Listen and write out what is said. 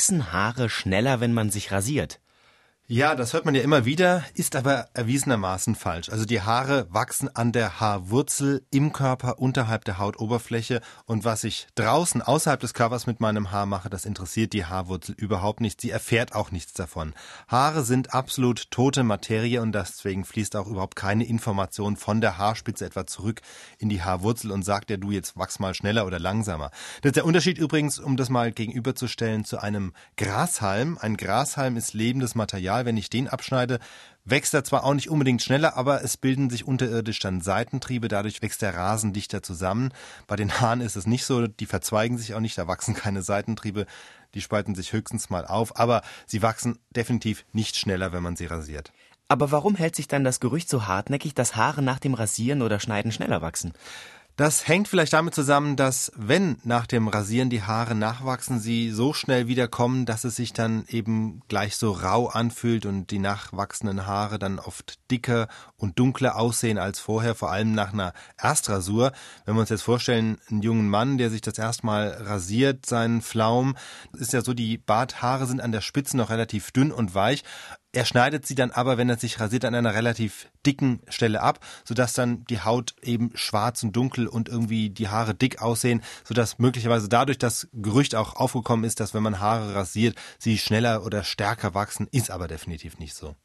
Wachsen Haare schneller, wenn man sich rasiert? Ja, das hört man ja immer wieder, ist aber erwiesenermaßen falsch. Also die Haare wachsen an der Haarwurzel im Körper unterhalb der Hautoberfläche und was ich draußen außerhalb des Körpers mit meinem Haar mache, das interessiert die Haarwurzel überhaupt nicht. Sie erfährt auch nichts davon. Haare sind absolut tote Materie und deswegen fließt auch überhaupt keine Information von der Haarspitze etwa zurück in die Haarwurzel und sagt ja, du jetzt wachs mal schneller oder langsamer. Das ist der Unterschied übrigens, um das mal gegenüberzustellen zu einem Grashalm. Ein Grashalm ist lebendes Material Material, wenn ich den abschneide, wächst er zwar auch nicht unbedingt schneller, aber es bilden sich unterirdisch dann Seitentriebe, dadurch wächst der Rasen dichter zusammen. Bei den Haaren ist es nicht so, die verzweigen sich auch nicht, da wachsen keine Seitentriebe, die spalten sich höchstens mal auf, aber sie wachsen definitiv nicht schneller, wenn man sie rasiert. Aber warum hält sich dann das Gerücht so hartnäckig, dass Haare nach dem Rasieren oder Schneiden schneller wachsen? Das hängt vielleicht damit zusammen, dass wenn nach dem Rasieren die Haare nachwachsen, sie so schnell wiederkommen, dass es sich dann eben gleich so rau anfühlt und die nachwachsenden Haare dann oft dicker und dunkler aussehen als vorher, vor allem nach einer Erstrasur. Wenn wir uns jetzt vorstellen, einen jungen Mann, der sich das erstmal rasiert, seinen Flaum, ist ja so, die Barthaare sind an der Spitze noch relativ dünn und weich er schneidet sie dann aber, wenn er sich rasiert, an einer relativ dicken Stelle ab, sodass dann die Haut eben schwarz und dunkel und irgendwie die Haare dick aussehen, sodass möglicherweise dadurch das Gerücht auch aufgekommen ist, dass wenn man Haare rasiert, sie schneller oder stärker wachsen, ist aber definitiv nicht so.